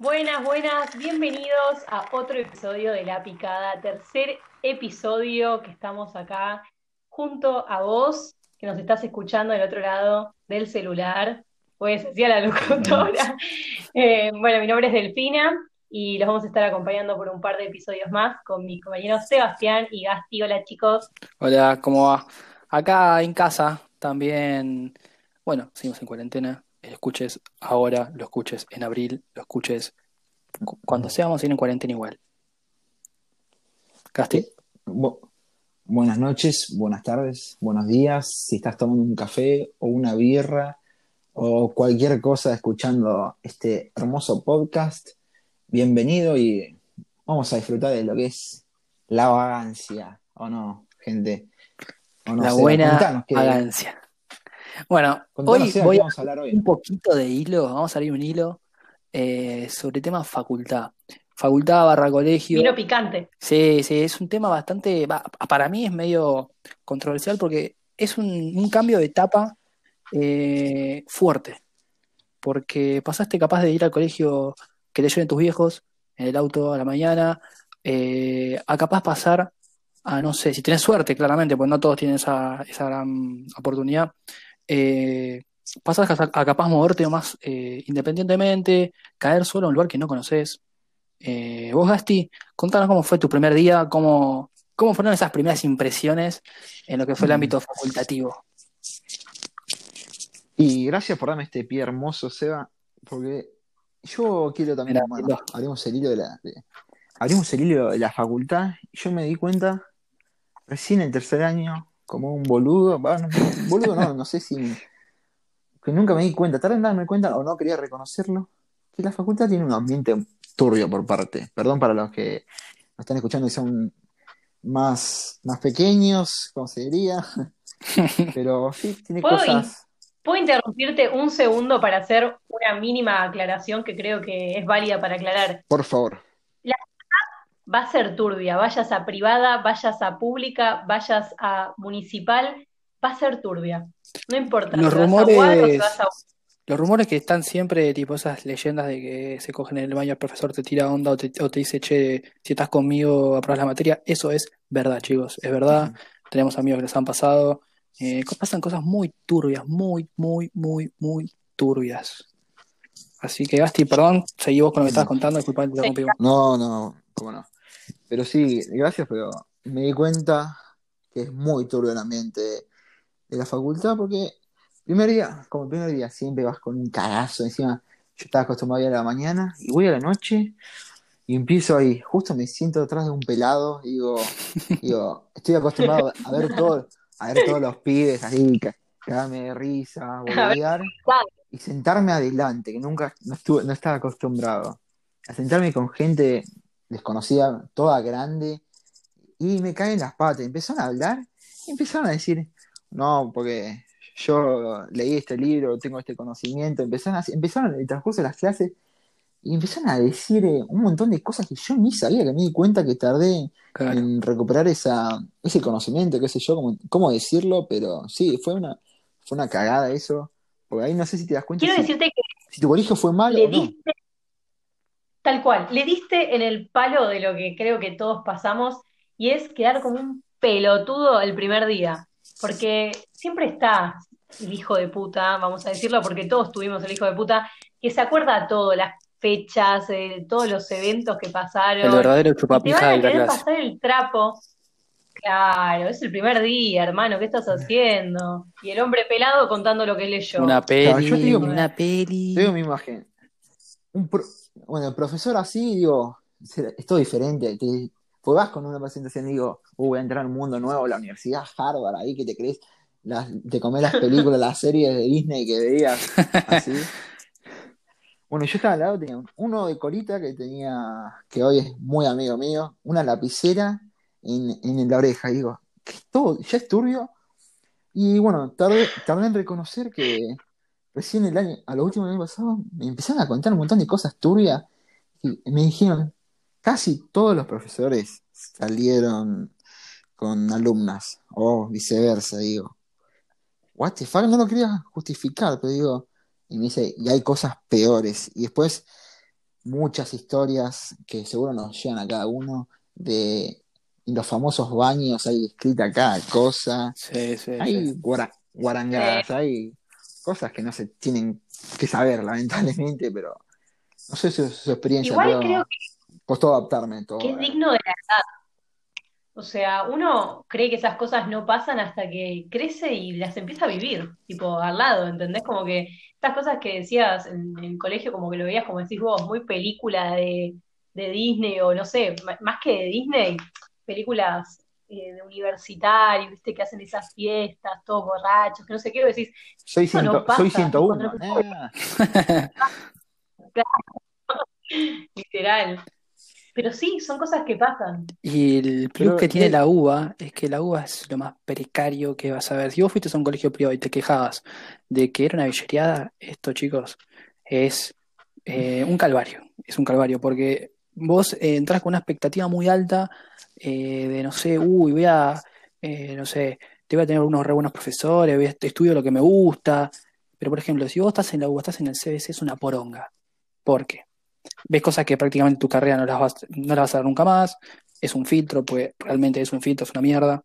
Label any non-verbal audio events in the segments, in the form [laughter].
Buenas, buenas, bienvenidos a otro episodio de La Picada, tercer episodio que estamos acá junto a vos, que nos estás escuchando del otro lado del celular, pues decía la locutora. [laughs] Eh, bueno, mi nombre es Delfina y los vamos a estar acompañando por un par de episodios más con mis compañeros Sebastián y Gasti. Hola chicos. Hola, ¿cómo va? Acá en casa también, bueno, seguimos en cuarentena, lo escuches ahora, lo escuches en abril, lo escuches cu- cuando sea, vamos a ir en cuarentena igual. Casti, Bu- buenas noches, buenas tardes, buenos días. Si estás tomando un café o una birra o cualquier cosa escuchando este hermoso podcast, bienvenido y vamos a disfrutar de lo que es la vagancia, ¿o no, gente? ¿O no, la buena vagancia. Bueno, contanos, hoy voy vamos a hablar hoy. un poquito de hilo, vamos a abrir un hilo eh, sobre tema facultad. Facultad barra colegio. Vino picante. Sí, sí, es un tema bastante, para mí es medio controversial porque es un, un cambio de etapa eh, fuerte, porque pasaste capaz de ir al colegio que te lleven tus viejos en el auto a la mañana, eh, a capaz pasar a, no sé, si tienes suerte, claramente, pues no todos tienen esa, esa gran oportunidad, eh, pasas a, a capaz moverte más eh, independientemente, caer solo en un lugar que no conoces. Eh, vos, Gasti, contanos cómo fue tu primer día, cómo, cómo fueron esas primeras impresiones en lo que fue el Mm. ámbito facultativo. Y gracias por darme este pie hermoso, Seba, porque yo quiero también, bueno, abrimos el hilo de la, de- abrimos el hilo de la facultad y yo me di cuenta recién en tercer año, como un boludo, va, no, boludo no, no sé si, que nunca me di cuenta, tarde en darme cuenta o no quería reconocerlo, que la facultad tiene un ambiente turbio por parte, perdón para los que nos están escuchando y son más, más pequeños, como se diría, [laughs] pero sí, tiene ¿Puedo cosas... ¿Puedo interrumpirte un segundo para hacer una mínima aclaración que creo que es válida para aclarar? Por favor. Va a ser turbia, vayas a privada, vayas a pública, vayas a municipal, va a ser turbia. No importa Los si vas a UAD o si rumores, vas a los rumores que están siempre, tipo esas leyendas de que se cogen en el baño, el profesor te tira onda o te, o te dice, che, si estás conmigo, apruebas la materia, eso es verdad, chicos, es verdad. Tenemos amigos que les han pasado. Eh, pasan cosas muy turbias, muy, muy, muy, muy turbias. Así que, Gasti, perdón, seguí vos con lo que estabas contando, disculpa, interrumpí. No, no, cómo no. Pero sí, gracias, pero me di cuenta que es muy turbio el ambiente de la facultad porque primer día, como primer día, siempre vas con un cagazo. Encima, yo estaba acostumbrado a ir a la mañana y voy a la noche y empiezo ahí. Justo me siento detrás de un pelado y digo, [laughs] digo, estoy acostumbrado a ver todo, a ver todos los pibes así, ca- cagarme de risa, [laughs] boludear y sentarme adelante, que nunca no, estuve, no estaba acostumbrado. A sentarme con gente desconocida, toda grande, y me caen las patas. Empezaron a hablar y empezaron a decir, no, porque yo leí este libro, tengo este conocimiento. Empezaron, a, empezaron en el transcurso de las clases y empezaron a decir eh, un montón de cosas que yo ni sabía, que me di cuenta que tardé Claro. en recuperar esa, ese conocimiento, qué sé yo, cómo, cómo decirlo, pero sí, fue una, fue una cagada eso. Porque ahí no sé si te das cuenta Quiero si, decirte que si tu colegio fue malo le diste, tal cual, le diste en el palo de lo que creo que todos pasamos y es quedar como un pelotudo el primer día. Porque siempre está el hijo de puta, vamos a decirlo, porque todos tuvimos el hijo de puta, que se acuerda todo, las fechas, eh, todos los eventos que El pasaron, verdadero y te chupapija van a de la querer clase. pasar el trapo. Claro, es el primer día, hermano, ¿qué estás haciendo? Y el hombre pelado contando lo que leyó. Una Claro, yo te peli, digo, una peli. Te digo mi imagen. Un pro- bueno, el profesor así, digo, es todo diferente. Te, pues vas con una presentación y digo, "Uh, voy a entrar a un mundo nuevo, la universidad Harvard, ahí que te crees, las, te comés las películas, las series de Disney que veías, así. [laughs] Bueno, yo estaba al lado, tenía uno de colita que tenía, que hoy es muy amigo mío, una lapicera en, en la oreja. Y digo, ¿qué es todo? ¿Ya es turbio? Y bueno, tardé, tardé en reconocer que recién el año, a lo último del año pasado, me empezaron a contar un montón de cosas turbias y me dijeron, casi todos los profesores salieron con alumnas, o viceversa, digo. What the fuck, no lo quería justificar, pero digo, y me dice, y hay cosas peores. Y después muchas historias que seguro nos llegan a cada uno de los famosos baños, hay escrita cada cosa, Sí, sí, hay sí. guara- guarangadas, hay cosas que no se tienen que saber, lamentablemente, pero no sé su, su experiencia, Igual creo costó adaptarme todo. que es digno de la edad. O sea, uno cree que esas cosas no pasan hasta que crece y las empieza a vivir, tipo al lado, ¿entendés? Como que estas cosas que decías en, en el colegio, como que lo veías, como decís vos, muy película de, de Disney o no sé, más que de Disney, películas eh, de universitarios, ¿viste? Que hacen esas fiestas, todos borrachos, que no sé qué, decís, Soy, eso no ciento, pasa. soy Cuando 101, los pibes- nah. literal. Pero sí, son cosas que pasan. Y el plus Pero, que tiene la UBA es que la UBA es lo más precario que vas a ver. Si vos fuiste a un colegio privado y te quejabas de que era una billereada, esto, chicos, es eh, un calvario. Es un calvario porque vos eh, entras con una expectativa muy alta eh, de, no sé, uy, voy a, eh, no sé, te voy a tener unos re buenos profesores, voy a, estudio lo que me gusta. Pero, por ejemplo, si vos estás en la UBA, estás en el CBC, es una poronga. ¿Por qué? ves cosas que prácticamente tu carrera no las vas, no las vas a ver nunca más, es un filtro, pues realmente es un filtro, es una mierda.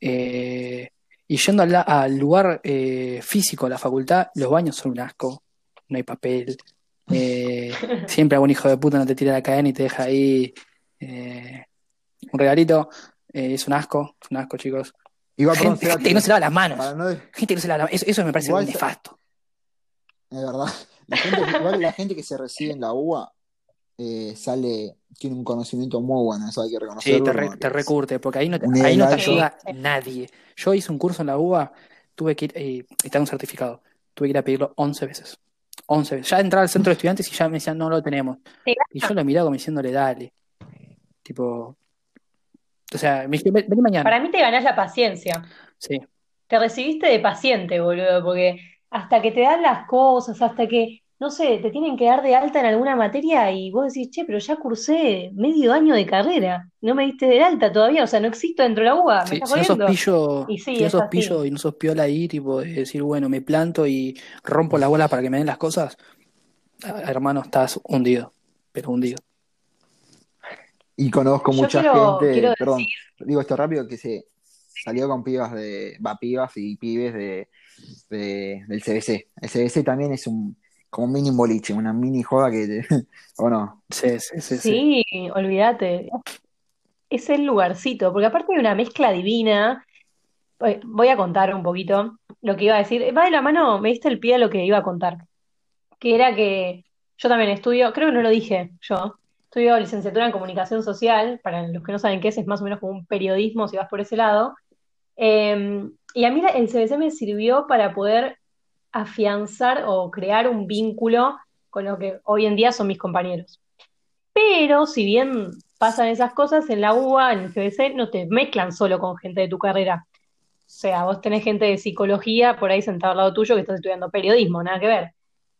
Eh, y yendo al, al lugar físico de la facultad, los baños son un asco, no hay papel, eh, siempre algún hijo de puta no te tira la cadena y te deja ahí eh, un regalito, eh, es un asco, es un asco, chicos. Igual, Gente, que no se lava las manos, no- gente que no se lava las- eso, eso me parece Igual- nefasto. Es verdad. La gente, que- igual la gente que se recibe en la UBA eh, sale, tiene un conocimiento muy bueno, eso hay que Sí, reconocerlo. te, re- recurte, porque ahí no te, ahí no te ayuda nadie. Yo hice un curso en la UBA, tuve que ir, eh, y tengo un certificado, tuve que ir a pedirlo 11 veces. 11 veces. Ya entraba al centro de estudiantes y ya me decían, no lo tenemos. Y yo lo miraba como diciéndole, dale. Tipo, o sea, me dije, "Ven- vení mañana. Para mí te ganás la paciencia. Sí, Te recibiste de paciente, boludo, porque hasta que te dan las cosas, hasta que, no sé, te tienen que dar de alta en alguna materia y vos decís, che, pero ya cursé medio año de carrera, no me diste de alta todavía, o sea, no existo dentro de la UBA, me Sí, estás si no sos pillo, Y sí, si no es sos pillo y no sos piola ahí, tipo, de decir, bueno, me planto y rompo la bola para que me den las cosas, ah, hermano, estás hundido, pero hundido. Y conozco Yo mucha quiero- gente, quiero perdón, digo esto rápido, que se salió con pibas de, va, pibas y pibes de, de- del CBC. El CBC también es un, como un mini boliche, una mini joda que, te- [laughs] ¿o no? Sí, sí, sí, sí. Sí, olvídate. Es el lugarcito, porque aparte hay una mezcla divina. Voy a contar un poquito lo que iba a decir. Va de la mano, me diste el pie a lo que iba a contar. Que era que yo también estudio, creo que no lo dije yo, estudio licenciatura en comunicación social. Para los que no saben qué es, es más o menos como un periodismo si vas por ese lado. Eh, y a mí la- el CBC me sirvió para poder afianzar o crear un vínculo con lo que hoy en día son mis compañeros. Pero si bien pasan esas cosas, en la UBA, en el CBC, no te mezclan solo con gente de tu carrera. O sea, vos tenés gente de psicología por ahí sentado al lado tuyo que estás estudiando periodismo, nada que ver.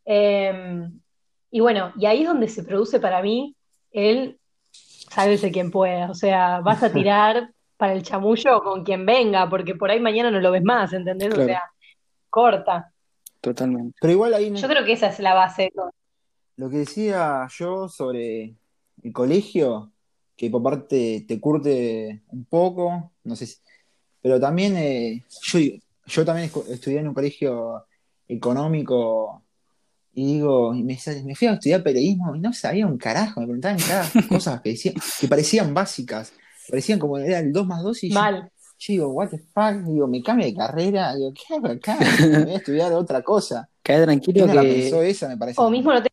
Eh, y bueno, y ahí es donde se produce para mí el sálvese quien pueda. O sea, vas a [laughs] tirar para el chamullo con quien venga, porque por ahí mañana no lo ves más, ¿entendés? O sea, corta. Totalmente. Pero igual ahí Yo creo que esa es la base de todo. lo que decía yo sobre el colegio, que por parte te curte un poco, no sé si- pero también eh, yo, yo también estudié en un colegio económico y digo, y me, me fui a estudiar periodismo y no sabía un carajo, me preguntaban cada cosas que decían, que parecían básicas, parecían como era el 2 más 2 y yo, Mal. yo digo, what the fuck, digo, me cambio de carrera, digo, ¿qué hago acá? [laughs] Me voy a estudiar otra cosa. Queda tranquilo ¿Quién no la que pensó esa? Me parece. O mismo no te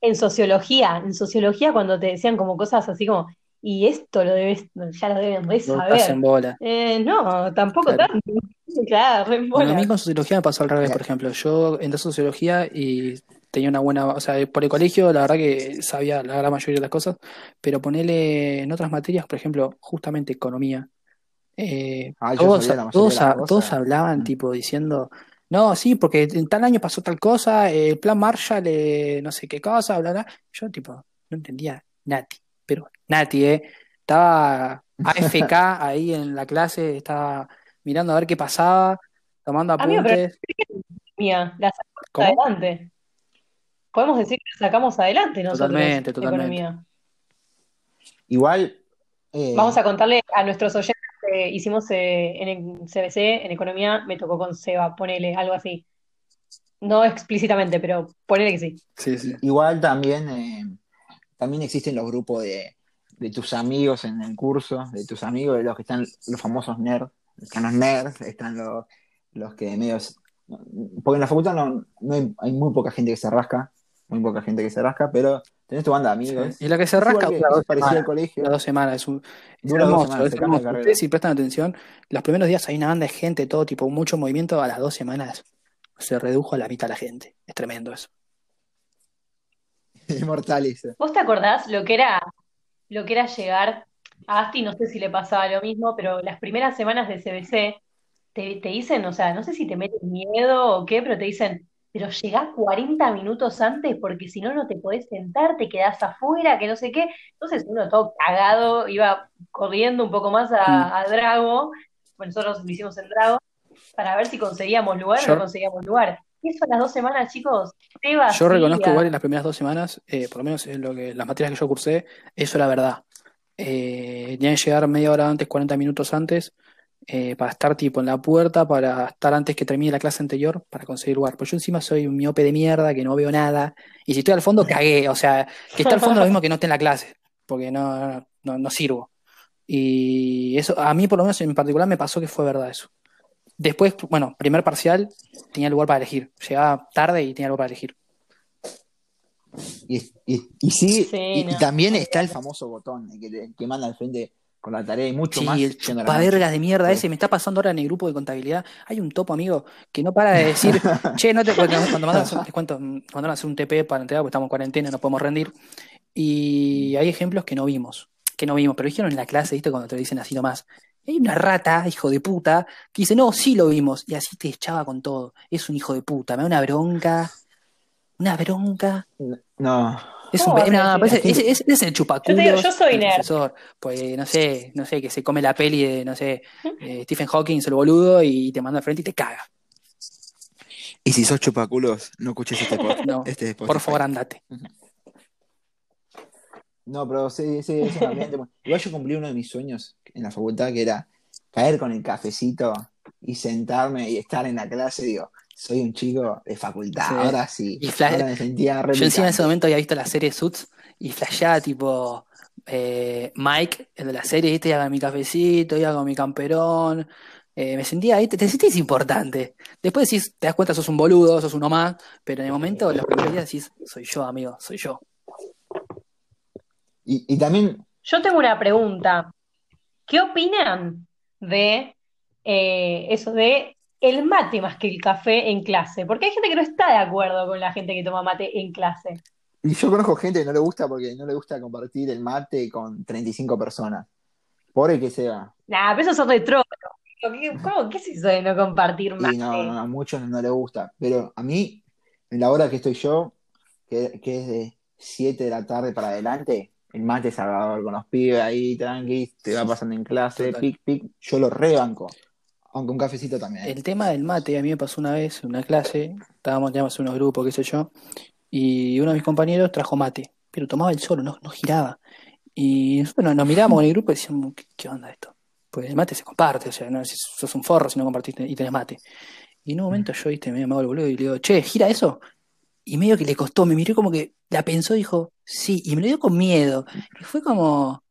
en sociología, en sociología cuando te decían como cosas así como, y esto lo debes, ya lo deben re en saber. bola. Eh, no, tampoco Claro. tanto. [laughs] Claro, re en Bueno, a mí con sociología me pasó al revés, por ejemplo. Yo entré a sociología y tenía una buena, o sea, por el colegio la verdad que sabía la gran mayoría de las cosas, pero ponele en otras materias, por ejemplo, justamente economía. Eh, Ah, todos, la todos, todos hablaban Mm. tipo diciendo, no, sí, porque en tal año pasó tal cosa, eh, el plan Marshall, eh, no sé qué cosa, bla, bla. Yo tipo, no entendía Nati, pero Nati, eh, estaba AFK [laughs] ahí en la clase, estaba mirando a ver qué pasaba, tomando Amigo, pero- apuntes. Mía, la ¿Cómo? adelante. podemos decir que sacamos adelante nosotros Totalmente, la totalmente. economía. Igual. eh, Vamos a contarle a nuestros oyentes que hicimos eh, en CBC, en economía, me tocó con Seba, ponele algo así. No explícitamente, pero ponele que sí. Sí, sí. Igual también, eh, también existen los grupos de, de tus amigos en el curso, de tus amigos, de los que están los famosos nerds, están los nerds, están los, los que medios... Porque en la facultad no, no hay, hay muy poca gente que se rasca, muy poca gente que se rasca, pero tenés tu banda de amigos. Y la que se rasca dura dos semanas. colegio. Dos semanas. Es, un, es Dura dos hermoso, semanas, es se cambia de hermoso. carrera. Ustedes si prestan atención, los primeros días hay una banda de gente, todo tipo, mucho movimiento, a las dos semanas se redujo a la mitad la gente. Es tremendo eso. [laughs] Inmortales. ¿Vos te acordás lo que era, lo que era llegar a Asti? No sé si le pasaba lo mismo, pero las primeras semanas de CBC te, te dicen, o sea, no sé si te meten miedo o qué, pero te dicen, pero llegá 40 minutos antes porque si no, no te podés sentar, te quedás afuera, que no sé qué. Entonces uno todo cagado iba corriendo un poco más a, a Drago, bueno, nosotros lo hicimos en Drago, para ver si conseguíamos lugar o no conseguíamos lugar. Eso a las dos semanas, chicos, te. Yo reconozco igual en las primeras dos semanas, eh, por lo menos en lo que, las materias que yo cursé, eso era verdad. Eh, que llegar media hora antes, 40 minutos antes, eh, para estar tipo en la puerta, para estar antes que termine la clase anterior, para conseguir lugar. Pues yo encima soy un miope de mierda, que no veo nada, y si estoy al fondo, cagué. O sea, que esté al fondo es lo mismo que no esté en la clase, porque no, no, no sirvo. Y eso, a mí por lo menos en particular me pasó que fue verdad eso. Después, bueno, primer parcial, tenía lugar para elegir. Llegaba tarde y tenía lugar para elegir. Y, y, y sí, Sí, y, también está el famoso botón el que, te- que manda al frente con la tarea y mucho Sí, más. el chupavergas de mierda Sí. ese me está pasando ahora en el grupo de contabilidad. Hay un topo, amigo, que no para de decir, [laughs] che, no te. Cuando, cuando mandan a hacer, les cuento, mandaron a hacer un TP para entregar, porque estamos en cuarentena, no podemos rendir. Y hay ejemplos que no vimos, que no vimos, pero dijeron en la clase, ¿viste? Cuando te lo dicen así nomás. Hay una rata, hijo de puta, que dice, no, sí lo vimos. Y así te echaba con todo. Es un hijo de puta, me da una bronca. Una bronca. No, Es ¿Cómo un, no, así? es, es- es el chupaculos Yo te digo, yo soy nerd. profesor. Pues no sé, no sé, que se come la peli de, no sé, eh, Stephen Hawking, el boludo, y te manda al frente y te caga. Y si sos chupaculos, no escuches este podcast. [laughs] No, este por Spotify. favor, andate. No, pero sí, sí, es un ambiente Igual yo cumplí uno de mis sueños en la facultad, que era caer con el cafecito y sentarme y estar en la clase. Digo, soy un chico de facultad, Sí. ahora sí. Y flash- ahora me sentía re Yo encima en ese momento había visto la serie Suits y flasheaba tipo eh, Mike, el de la serie, ¿viste? Iba con mi cafecito, iba con mi camperón. eh, me sentía ahí, te, te sentís importante. Después decís, te das cuenta, sos un boludo, sos uno más, pero en el momento, los primeros días decís, soy yo, amigo, soy yo. Y, y también, Yo tengo una pregunta. ¿Qué opinan de eh, eso de el mate más que el café en clase? Porque hay gente que no está de acuerdo con la gente que toma mate en clase. y yo conozco gente que no le gusta porque no le gusta compartir el mate con 35 personas. Pobre que sea. Nah, pero de trono. ¿Qué, cómo- qué es eso de no compartir mate? Y no, no, a muchos no les gusta. Pero a mí, en la hora que estoy yo, que, que es de 7 de la tarde para adelante, el mate salvador con los pibes ahí, tranqui, te va pasando en clase, pic, pic, yo lo rebanco. Aunque un cafecito también. El tema del mate, a mí me pasó una vez en una clase, estábamos, teníamos unos grupos, qué sé yo, y uno de mis compañeros trajo mate, pero tomaba el solo, no, no giraba. Y nosotros nos, mirábamos en el grupo y decíamos, ¿qué, qué onda esto? Pues el mate se comparte, o sea, no si sos un forro si no compartiste y tenés mate. Y en un momento yo, viste, me hago el boludo y le digo, che, ¿gira eso? Y medio que le costó, me miró como que la pensó y dijo, sí, y me lo dio con miedo. Y fue como,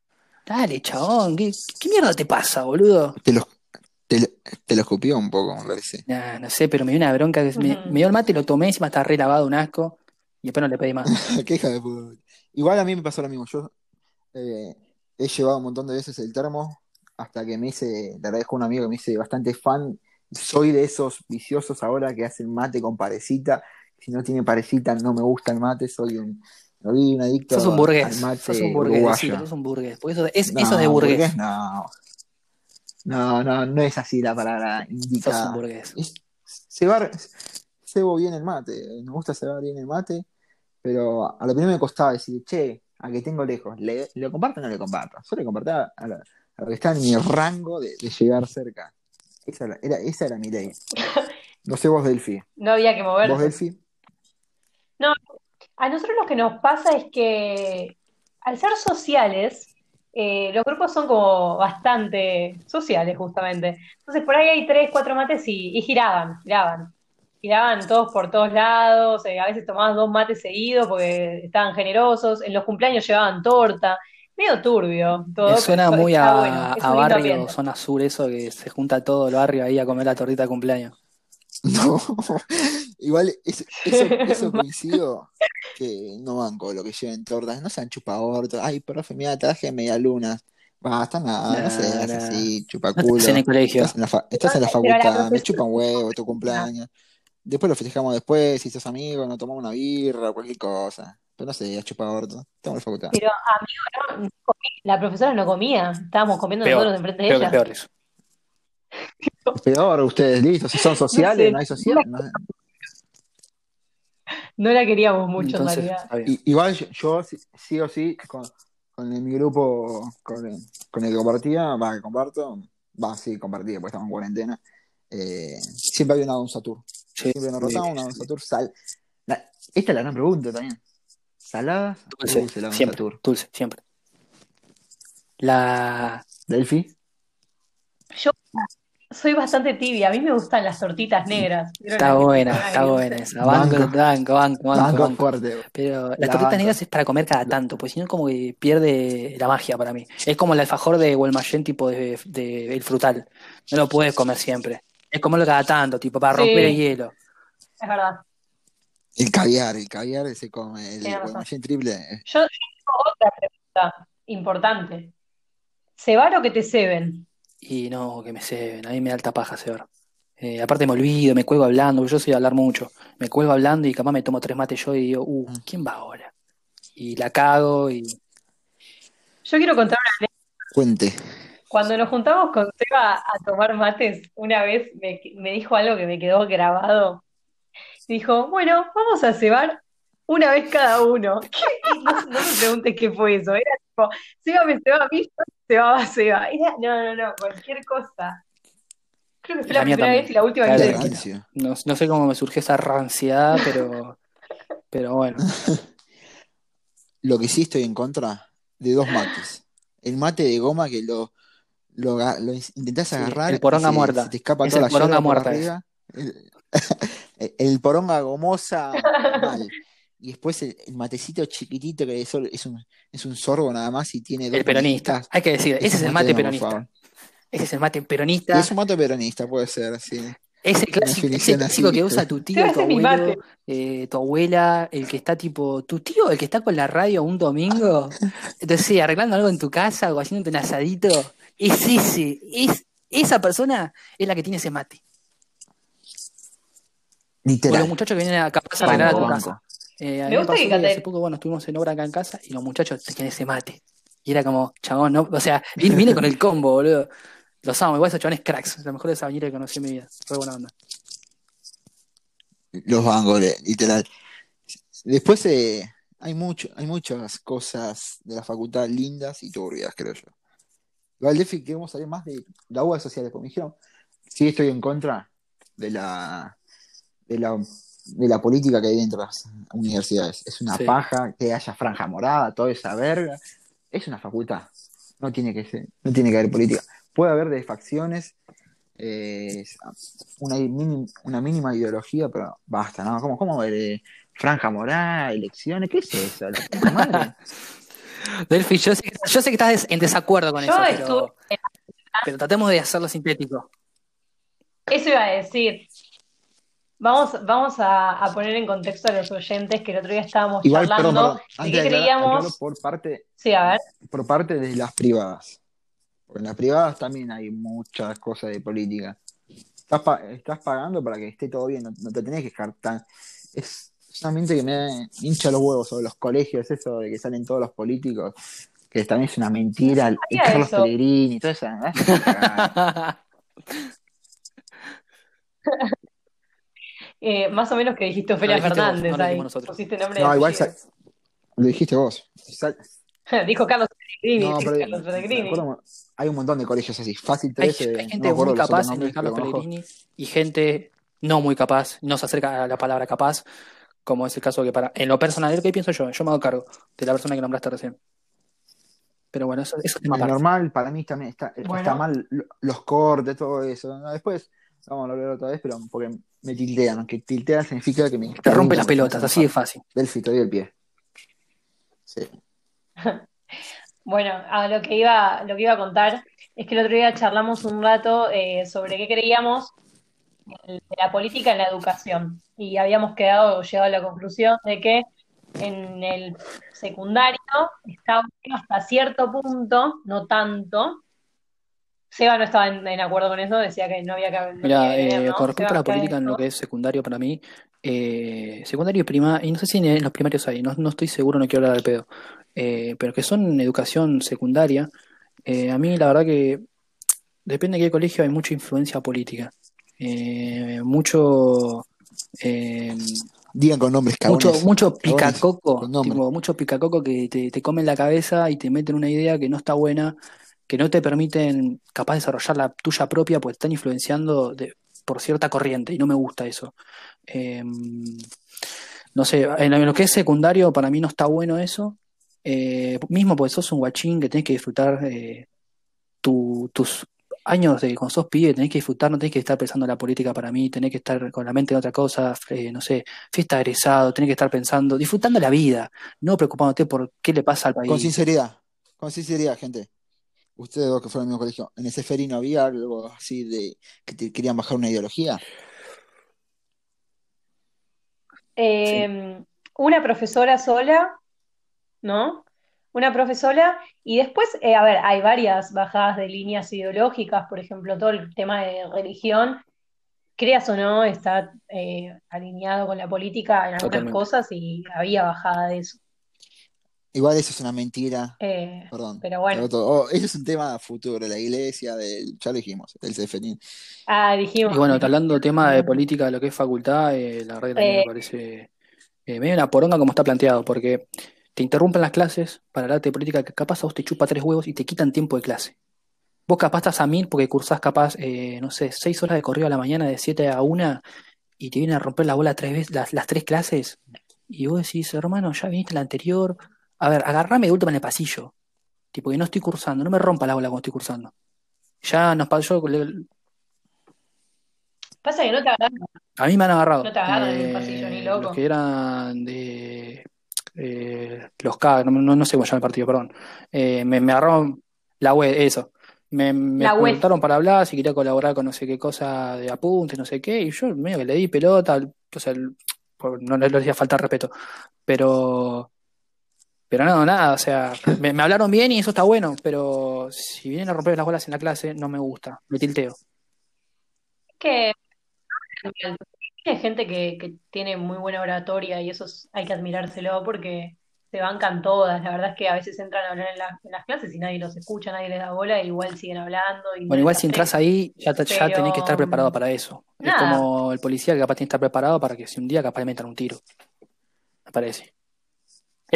dale, chabón, ¿qué, qué mierda te pasa, boludo? Te lo, te, lo- te lo escupió un poco, me parece. Nah, no sé, pero me dio una bronca. que me, Ujú. me dio el mate, lo tomé, encima está re lavado, un asco. Y después no le pedí más. [laughs] Qué hija de puta. Igual a mí me pasó lo mismo. Yo eh, he llevado un montón de veces el termo hasta que me hice, le agradezco a un amigo que me hice bastante fan. Soy de esos viciosos ahora que hacen mate con parecita. Si no tiene parecita, no me gusta el mate. Soy un, soy un adicto Sos un al burgués. mate Sos un burgués, uruguayo. decilo, sos un burgués. Porque eso, es, No, eso es de burgués. No. No, no, no es así la palabra Sos un indicada. burgués. Es- cebar, cebo bien el mate, me gusta cebar bien el mate, pero a lo primero me costaba decir, che, a que tengo lejos, ¿le, ¿le comparto o no le comparto? Solo le compartía a, lo- a lo que está en mi rango de, de llegar cerca. Esa era, era- esa era mi ley. [laughs] No sé vos, Delphi. No había que ¿Vos, moverse. Delphi? A nosotros lo que nos pasa es que al ser sociales, eh, los grupos son como bastante sociales, justamente. Entonces, por ahí hay tres, cuatro mates y, y giraban, giraban. Giraban todos por todos lados, eh, a veces tomaban dos mates seguidos porque estaban generosos, en los cumpleaños llevaban torta, medio turbio todo, Me suena muy a, bueno, a barrio, zona sur, eso que se junta todo el barrio ahí a comer la tortita de cumpleaños. [laughs] No, igual eso, eso, eso coincido que no banco lo que lleven tortas, no sean chupaortos, ay, profe, mira, traje media luna. Basta nada, no seas así, No te chupaculo. en el colegio. Estás en la, fa- estás en la Pero la facultad, me profesora- chupa un huevo tu cumpleaños. Después lo festejamos después, si sos amigo, nos tomamos una birra, cualquier cosa. Pero no sé, chupa orto. Estamos en la facultad. Pero amigo, no, no la profesora no comía, estábamos comiendo Peor, nosotros enfrente de ella. peor eso. Es peor, ustedes, listo. Si son sociales, sé. no hay social. no- No la queríamos mucho en realidad. igual yo, yo sí, sí o sí, con, con el- mi grupo con el, con el que compartía, va, que comparto, va, sí, compartía, porque estamos en cuarentena. eh, siempre había una Don Tour. Sí, Siempre nos sí. rotaba una Don Tour sal. la- esta es la gran pregunta también. ¿Saladas o Dulce, dulce la Don siempre, Tour? dulce, siempre. La... ¿Delphi? Yo soy bastante tibia, a mí me gustan las tortitas negras. Está que buena, está buena esa. Banco, Banco. banco, banco, banco, Banco banco. fuerte. Pero las La tortitas banco. negras es para comer cada tanto, pues si no como que pierde la magia para mí. Es como el alfajor de Guaymallén tipo de, de- el frutal. No lo puedes comer siempre. Es comerlo cada tanto, tipo para Sí. romper el hielo. Es verdad. El caviar, el caviar se come. El. Guaymallén triple. Yo, yo tengo otra pregunta importante. ¿Cebar o que te ceben? Y no, que me ceben, a mí me da alta paja cebar. Eh, aparte me olvido, me cuelgo hablando, yo soy de hablar mucho. Me cuelgo hablando y capaz me tomo tres mates yo y digo, uh, ¿quién va ahora? Y la cago y Yo quiero contar una Cuente. Cuando nos juntamos con Seba a tomar mates, una vez me, me dijo algo que me quedó grabado. Dijo, bueno, vamos a cebar una vez cada uno. [laughs] No, no me preguntes qué fue eso. Era tipo, Seba me cebaba a mí, yo cebaba a Seba. Era, no, no, no, cualquier cosa. Creo que fue La primera también. vez y la última Claro, rancio. no, no sé cómo me surgió esa ranciedad, pero, pero bueno. [laughs] Lo que sí estoy en contra de dos mates. El mate de goma que lo, lo, lo in- intentás Sí, agarrar el poronga y se, muerta. se te escapa Es toda el la poronga por muerta arriba. El, [laughs] el poronga gomosa [laughs] mal. Y después el, el matecito chiquitito que es, es un, es un sorbo nada más y tiene dos El peronista. Hay que decir, ese es el mate peronista. Ese es el mate Y peronista. es un mate peronista, puede ser, sí. Ese clásico, ese clásico que usa tu tío, tu abuelo, eh, tu abuela, el que está tipo, tu tío, el que está con la radio un domingo, [laughs] entonces sí, arreglando algo en tu casa o haciéndote un asadito, es ese, es, esa persona es la que tiene ese mate. O los Literal. muchachos que vienen a capaz a arreglar a tu Banco, casa. Eh, Me gusta que hace poco, bueno, estuvimos en obra acá en casa y los muchachos tenían ese mate. Y era como, chabón, no, o sea, viene con el combo, boludo. Los amo, igual esos chabones cracks, la mejor sabañera que conocí en mi vida. Re buena onda. Los bancos, le- literal. Después eh, hay mucho, hay muchas cosas de la facultad lindas y turbias, creo yo. Igual, Defi, queremos saber más de la UBA sociales, porque me dijeron, sí estoy en contra de la, de la, de la política que hay dentro de las universidades. Es una Sí. paja que haya franja morada, toda esa verga. Es una facultad. No tiene que ser, no tiene que haber política. Puede haber de facciones, eh, una, mini- una mínima ideología, pero basta, ¿no? ¿Cómo, cómo ver eh, franja morada, elecciones? ¿Qué es eso? La madre. [laughs] Delphi, yo sé, que- yo sé que estás en desacuerdo con Yo eso, estuve, pero, pero tratemos de hacerlo sintético. eso iba a decir. Vamos, vamos a, a poner en contexto a los oyentes que el otro día estábamos Igual, perdón, charlando perdón. de qué aclarar, creíamos. por parte, Sí, a ver. por parte de las privadas. Porque en las privadas también hay muchas cosas de política. Estás, pa- estás pagando para que esté todo bien, no, no te tenés que dejar tan. Es solamente que me hincha los huevos sobre los colegios, eso de que salen todos los políticos, que también es una mentira. No el Carlos eso. Pellegrini y todo eso. ¿eh? Eh, más o menos que dijiste Ofelia vos, Fernández no ahí. Pusiste nombre No, igual lo dijiste vos. Sal- [laughs] Dijo Carlos Pellegrini. No, dijo pero Carlos me Pellegrini. acuerdo, hay un montón de colegios así. Fácil Hay, 13, hay no gente muy capaz en el Carlos. Pellegrini y gente no muy capaz, no se acerca a la palabra capaz, como es el caso que para, en lo personal, que pienso yo, yo me hago cargo de la persona que nombraste recién. Pero bueno, eso, eso es tema normal, para mí también está, está mal lo- los cortes, todo eso. Después vamos a hablar otra vez, pero porque me tiltean. Que tiltear significa que me Te rompe las pelotas, así de fácil. Del fito y del pie. Sí. [laughs] Bueno, a lo que iba, lo que iba a contar es que el otro día charlamos un rato eh, sobre qué creíamos de la política en la educación y habíamos quedado, llegado a la conclusión de que en el secundario bueno hasta cierto punto, no tanto. Seba no estaba en, en acuerdo con eso, decía que no había que, no Mira, eh, ¿no? con respecto Seba, a la ¿qué política en lo que es secundario para mí, eh, secundario y primario, y no sé si en los primarios hay, no, no estoy seguro, no quiero hablar al pedo, eh, pero que son educación secundaria, eh, a mí la verdad que depende de qué colegio hay mucha influencia política, eh, mucho, eh, Digan con nombres mucho, cagones. mucho Cagones, picacoco, con nombre. tipo, mucho picacoco que te, te comen la cabeza y te meten una idea que no está buena, que no te permiten capaz desarrollar la tuya propia, pues están influenciando de- por cierta corriente y no me gusta eso. Eh, no sé, en lo- que es secundario para mí no está bueno eso. Eh, mismo porque sos un guachín que tenés que disfrutar eh, tu- tus años de cuando sos pibe, tenés que disfrutar, no tenés que estar pensando en la política para mí, tenés que estar con la mente en otra cosa, eh, no sé, fiesta de egresado, tenés que estar pensando, disfrutando la vida, no preocupándote por qué le pasa al Con país. sinceridad, con sinceridad, gente. Ustedes dos que fueron al mismo colegio, ¿en ese Feri no había algo así de que te querían bajar una ideología? Eh, una profesora sola, ¿no? Una profesora y después, eh, a ver, hay varias bajadas de líneas ideológicas, por ejemplo, todo el tema de religión, creas o no, está eh, alineado con la política en algunas Totalmente. cosas y había bajada de eso. Igual eso es una mentira, Eh, perdón. pero bueno, oh, eso es un tema futuro, la iglesia, del, ya lo dijimos, del CFNI. ah, dijimos, Y bueno, hablando tema de política, de lo que es facultad, eh, la verdad que también eh, me parece eh, medio una poronga como está planteado, porque te interrumpen las clases para hablarte de política que capaz a vos te chupa tres huevos y te quitan tiempo de clase. Vos capaz estás a mil porque cursás capaz, eh, no sé, seis horas de corrido a la mañana de 7 a 1 y te vienen a romper la bola tres veces, las, las tres clases. Y vos decís, hermano, ya viniste la anterior. A ver, agarrame de última en el pasillo. Tipo, que no estoy cursando, no me rompa la bola cuando estoy cursando. Ya nos pasó, pasa que no te agarran, a mí me han agarrado. no te agarran en el pasillo ni Eh, loco. los que eran de eh, los K, no, no, no sé cómo llama el partido, perdón. Eh, me, me agarraron la web, eso. Me, preguntaron para hablar si quería colaborar con no sé qué cosa de apuntes, no sé qué, y yo medio que le di pelota, o sea, el- por- no le hacía falta respeto, pero, pero no, nada, o sea, me, me hablaron bien y eso está bueno, pero si vienen a romper las bolas en la clase, no me gusta, me tilteo. que hay gente que, que tiene muy buena oratoria y eso es- hay que admirárselo porque se bancan todas. La verdad es que a veces entran a hablar en, la- en las clases y nadie los escucha, nadie les da bola, e igual siguen hablando y Bueno, igual si entras ahí, ya, te- ya tenés que estar preparado para eso. Es como el policía que capaz tiene que estar preparado para que si un día capaz le metan un tiro. Me parece.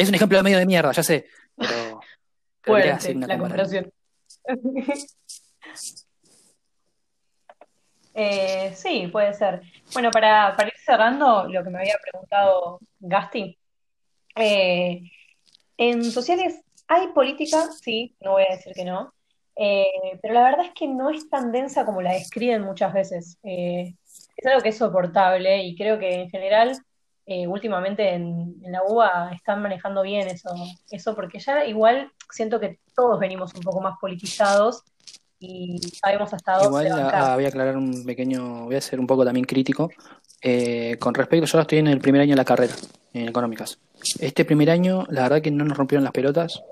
Es un ejemplo medio de mierda, ya sé, pero, [laughs] Fuerte una la comparación. [laughs] Eh, sí, puede ser. Bueno, para, para ir cerrando lo que me había preguntado Gasti, eh, en sociales hay política, sí, no voy a decir que no, eh, pero la verdad es que no es tan densa como la describen muchas veces. Eh, es algo que es soportable y creo que en general, eh, últimamente en, en la UBA están manejando bien eso, eso, porque ya igual siento que todos venimos un poco más politizados y sabemos hasta dónde Igual ah, voy a aclarar un pequeño, voy a ser un poco también crítico. Eh, con respecto, yo ahora estoy en el primer año de la carrera, en económicas. Este primer año, la verdad que no nos rompieron las pelotas,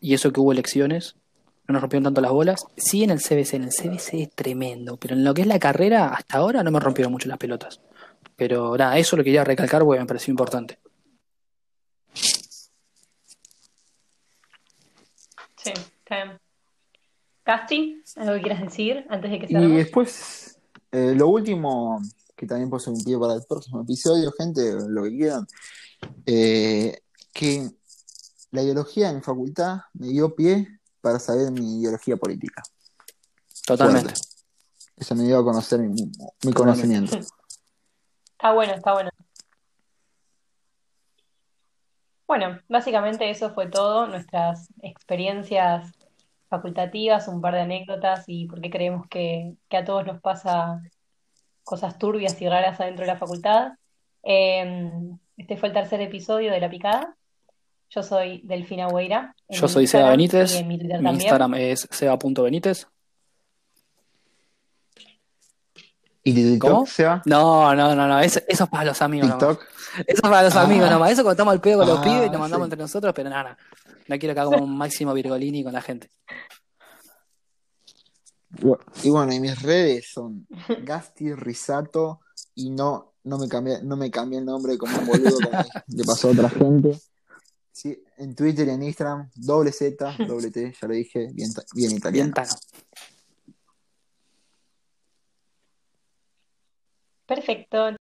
y eso que hubo elecciones, no nos rompieron tanto las bolas. Sí en el CBC, en el CBC es tremendo, pero en lo que es la carrera, hasta ahora no me rompieron mucho las pelotas. Pero nada, eso lo quería recalcar porque me pareció importante. Sí, está bien. Casti, ¿algo que quieras decir antes de que Y cerremos? después, eh, lo último, que también un pie para el próximo episodio, gente, lo que quieran, eh, que la ideología en mi facultad me dio pie para saber mi ideología política. Totalmente. Fuerte. Eso me dio a conocer mi, mi conocimiento. [laughs] Está bueno, está bueno. Bueno, básicamente eso fue todo, nuestras experiencias facultativas, un par de anécdotas y por qué creemos que, que a todos nos pasa cosas turbias y raras adentro de la facultad. Eh, este fue el tercer episodio de La Picada. Yo soy Delfina Hueira. Yo soy Seba Benítez. mi. Instagram es seba.benítez. ¿Y de TikTok, ¿Cómo? No, no, no, no. Eso, eso es para los amigos nomás. TikTok. Eso es para los Ah. amigos nomás. Eso cuando estamos al pedo con los Ah, pibes y nos mandamos sí. entre nosotros, pero nada, no quiero que hagamos un [laughs] máximo virgolini con la gente. Y bueno, y mis redes son Gasti Risato y no, no me cambié, no me cambié el nombre como un boludo como [laughs] le pasó a otra gente. Sí, en Twitter y en Instagram, doble Z, doble T, ya lo dije, bien, ta- bien Bien italiano. tano. Perfecto.